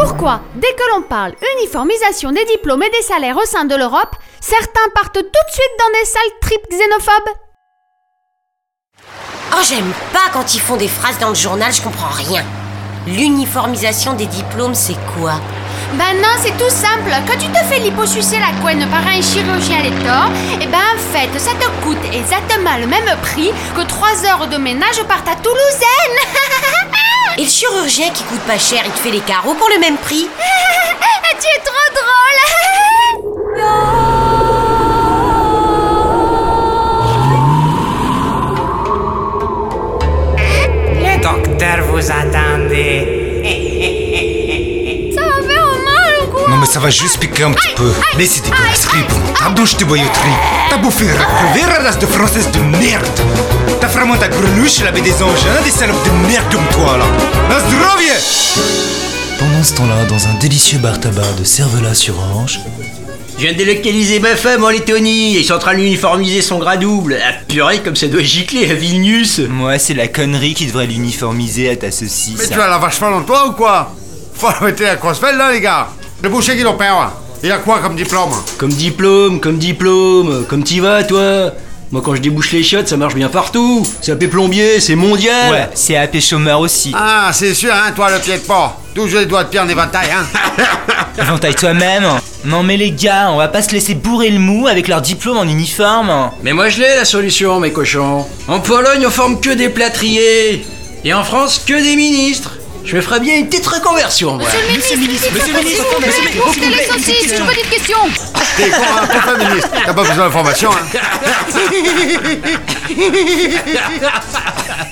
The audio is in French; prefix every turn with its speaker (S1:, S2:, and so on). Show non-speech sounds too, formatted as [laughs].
S1: Pourquoi, dès que l'on parle uniformisation des diplômes et des salaires au sein de l'Europe, certains partent tout de suite dans des sales tripes xénophobes?
S2: Oh, j'aime pas quand ils font des phrases dans le journal, je comprends rien. L'uniformisation des diplômes, c'est quoi?
S1: Ben non, c'est tout simple. Quand tu te fais liposucer la couenne par un chirurgien Lector, eh ben en fait, ça te coûte exactement le même prix que 3 heures de ménage par ta Toulousaine. [laughs]
S2: Et le chirurgien qui coûte pas cher, il te fait les carreaux pour le même prix [laughs]
S1: tu es trop drôle. [laughs]
S3: Le docteur vous attendait. [laughs]
S1: Ça va faire mal ou quoi?
S4: Non mais ça va juste piquer un petit peu. Mais c'est dégueulasse, bon. T'as douche de boyauterie. T'as bouffé la race de française de merde. T'as vraiment ta greluche, elle avait des engins, des salopes de merde comme toi là. La zdrovie
S5: Pendant ce temps-là, dans un délicieux bar tabac de Cervelas sur Orange,
S6: Je viens de délocaliser ma femme en Lettonie et ils sont en train de l'uniformiser son gras double. Ah purée, comme ça doit gicler à Vilnius.
S5: moi c'est la connerie qui devrait l'uniformiser à ta saucisse.
S7: Mais tu as la vache folle en toi ou quoi? Faut arrêter la crossfell là, les gars? Le boucher qui l'opère, il a quoi comme diplôme?
S6: Comme diplôme, comme diplôme, comme t'y vas toi? Moi quand je débouche les chiottes, ça marche bien partout. C'est AP plombier, c'est mondial.
S5: Ouais, c'est AP chômeur aussi.
S7: Ah, c'est sûr, hein, toi, le pied de porc. Toujours les doigts de pied en éventail, hein. [laughs]
S5: Inventaille toi-même. Non mais les gars, on va pas se laisser bourrer le mou avec leur diplôme en uniforme.
S6: Mais moi je l'ai la solution, mes cochons. En Pologne, on forme que des plâtriers. Et en France, que des ministres. Je me ferais bien une petite reconversion, moi.
S1: Monsieur le ministre, monsieur le ministre, monsieur le ministre, les saucisses, une petite question.
S7: T'es con, hein, t'es féministe. T'as pas besoin d'informations, hein. [laughs]